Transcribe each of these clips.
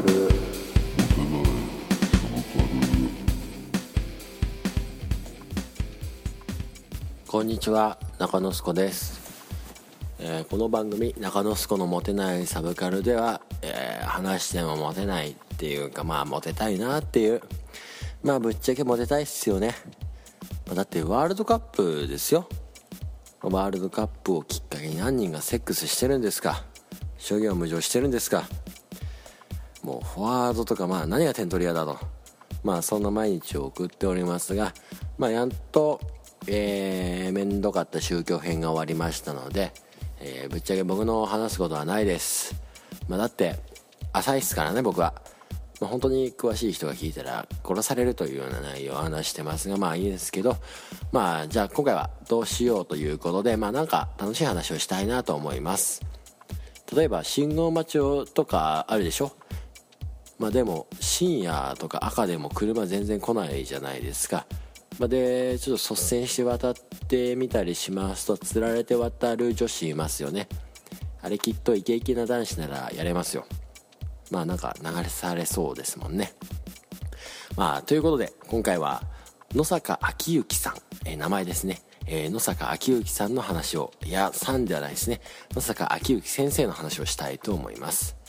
カルこんにちは中野すこです、えーこの番組中野すこのモテないサブカルでは、えー話してもモテないっていうかまあモテたいなっていう。まあぶっちゃけモテたいっすよね。まだってワールドカップですよ。ワールドカップをきっかけに何人がセックスしてるんですか。諸行無常してるんですか。もうフォワードとかまあ何が点取り屋だと。まあそんな毎日を送っておりますがまあやっとえー、面倒かった宗教編が終わりましたので、えーぶっちゃけ僕の話すことはないです。まあだって浅いっすからね僕は、まあ、本当に詳しい人が聞いたら殺されるというような内容を話してますがまあいいですけどまあじゃあ今回はどうしようということでまあなんか楽しい話をしたいなと思います。例えば信号待ちとかあるでしょ？まあでも深夜とか赤でも車全然来ないじゃないですか、まあ、でちょっと率先して渡ってみたりしますとつられて渡る女子いますよね。あれきっとイケイケな男子ならやれますよ。まあなんか流れされそうですもんね。まあということで今回は野坂昭之さん、えー名前ですね、えー野坂昭之さんの話をいやさんではないですね。野坂昭之先生の話をしたいと思います。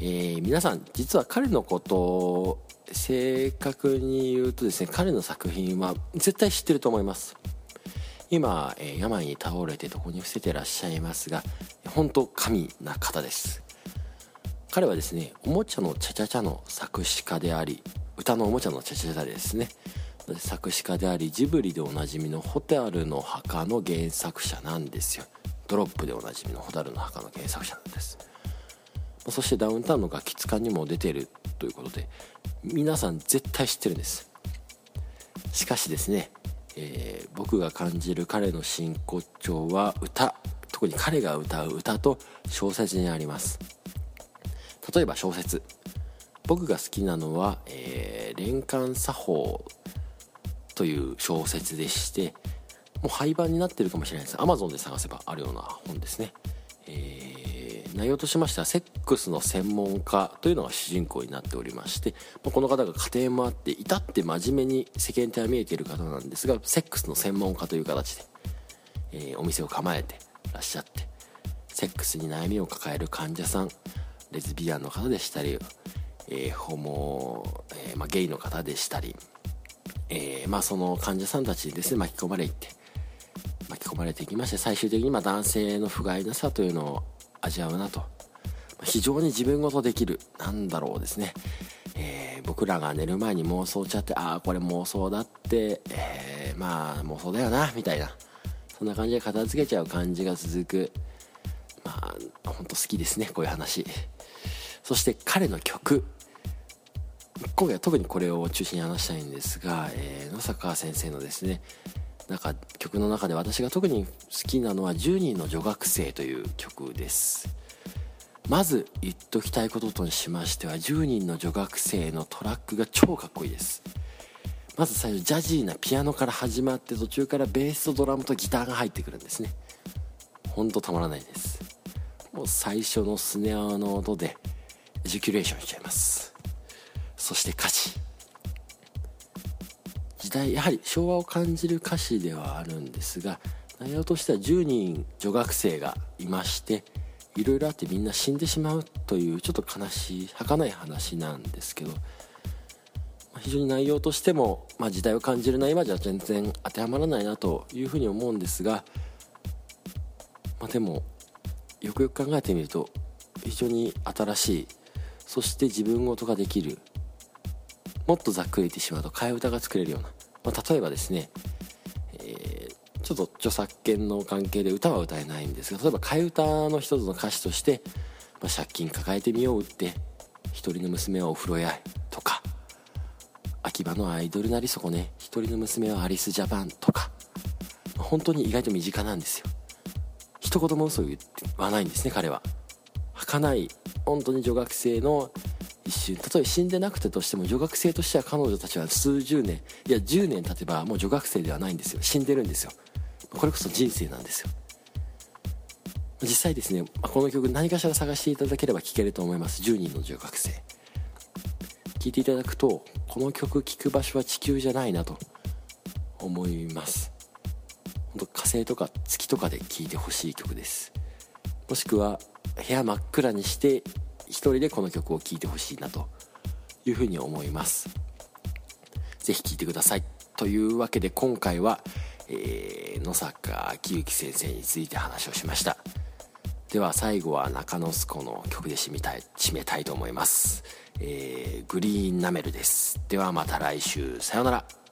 えー皆さん実は彼のことを正確に言うとですね彼の作品は絶対知ってると思います。今、えー病に倒れて床に伏せてらっしゃいますが本当神な方です。彼はですねおもちゃのチャチャチャの作詞家であり歌のおもちゃのチャチャチャですね。作詞家でありジブリでおなじみの「ホタルの墓」の原作者なんですよ。ドロップでおなじみの「ホタルの墓」の原作者なんです。そしてダウンタウンのガキツカにも出てるということで皆さん絶対知ってるんです。しかしですね、えー僕が感じる彼の真骨頂は歌特に彼が歌う歌と小説にあります。例えば小説。僕が好きなのは「えー連環作法」という小説でしてもう廃盤になってるかもしれないです。Amazon で探せばあるような本ですね、えー内容としましてはセックスの専門家というのが主人公になっておりましてまこの方が家庭もあって至って真面目に世間体は見えている方なんですがセックスの専門家という形で、えーお店を構えてらっしゃってセックスに悩みを抱える患者さんレズビアンの方でしたり、えーホモ、えーま、ゲイの方でしたり、えまあ、その患者さんたちにですね巻き込まれて巻き込まれていきまして最終的にま男性の不甲斐なさというのを味わうなと。非常に自分ごとできる。なんだろうですね、えー僕らが寝る前に妄想ちゃってああこれ妄想だって、えーまあ妄想だよなみたいな。そんな感じで片付けちゃう感じが続く。まあ本当好きですねこういう話。そして彼の曲。今回は特にこれを中心に話したいんですが、えー野坂先生のですねなんか曲の中で私が特に好きなのは「10人の女学生」という曲です。まず言っときたいこととしましては10人の女学生のトラックが超かっこいいです。まず最初ジャジーなピアノから始まって途中からベースとドラムとギターが入ってくるんですね。ほんとたまらないです。もう最初のスネアの音でエジュキュレーションしちゃいます。そして歌詞。代やはり昭和を感じる歌詞ではあるんですが内容としては10人女学生がいましていろいろあってみんな死んでしまうというちょっと悲しい儚い話なんですけどま非常に内容としても、まあ、時代を感じるな今じゃ全然当てはまらないなというふうに思うんですが、まあ、でもよくよく考えてみると非常に新しいそして自分ごとができるもっとざっくり言ってしまうと替え歌が作れるような、まあ、例えばですね、えーちょっと著作権の関係で歌は歌えないんですが例えば替え歌の一つの歌詞として、まあ、借金抱えてみようって一人の娘はお風呂屋とか秋葉のアイドルなりそこね一人の娘はアリスジャパンとか本当に意外と身近なんですよ。一言も嘘を言わないんですね彼は。儚い本当に女学生の一瞬例えば死んでなくてとしても女学生としては彼女たちは数十年いや10年経てばもう女学生ではないんですよ。死んでるんですよ。これこそ人生なんですよ。実際ですねこの曲何かしら探していただければ聴けると思います。10人の女学生。聴いていただくとこの曲聴く場所は地球じゃないなと思います。本当火星とか月とかで聴いてほしい曲です。もしくは部屋真っ暗にして一人でこの曲を聴いてほしいなというふうに思います。是非聴いてください。というわけで今回は、えー、野坂昭之先生について話をしました。では最後は中野スコの曲で締めたい締めたいと思います、えー、グリーンナメルです。ではまた来週。さようなら。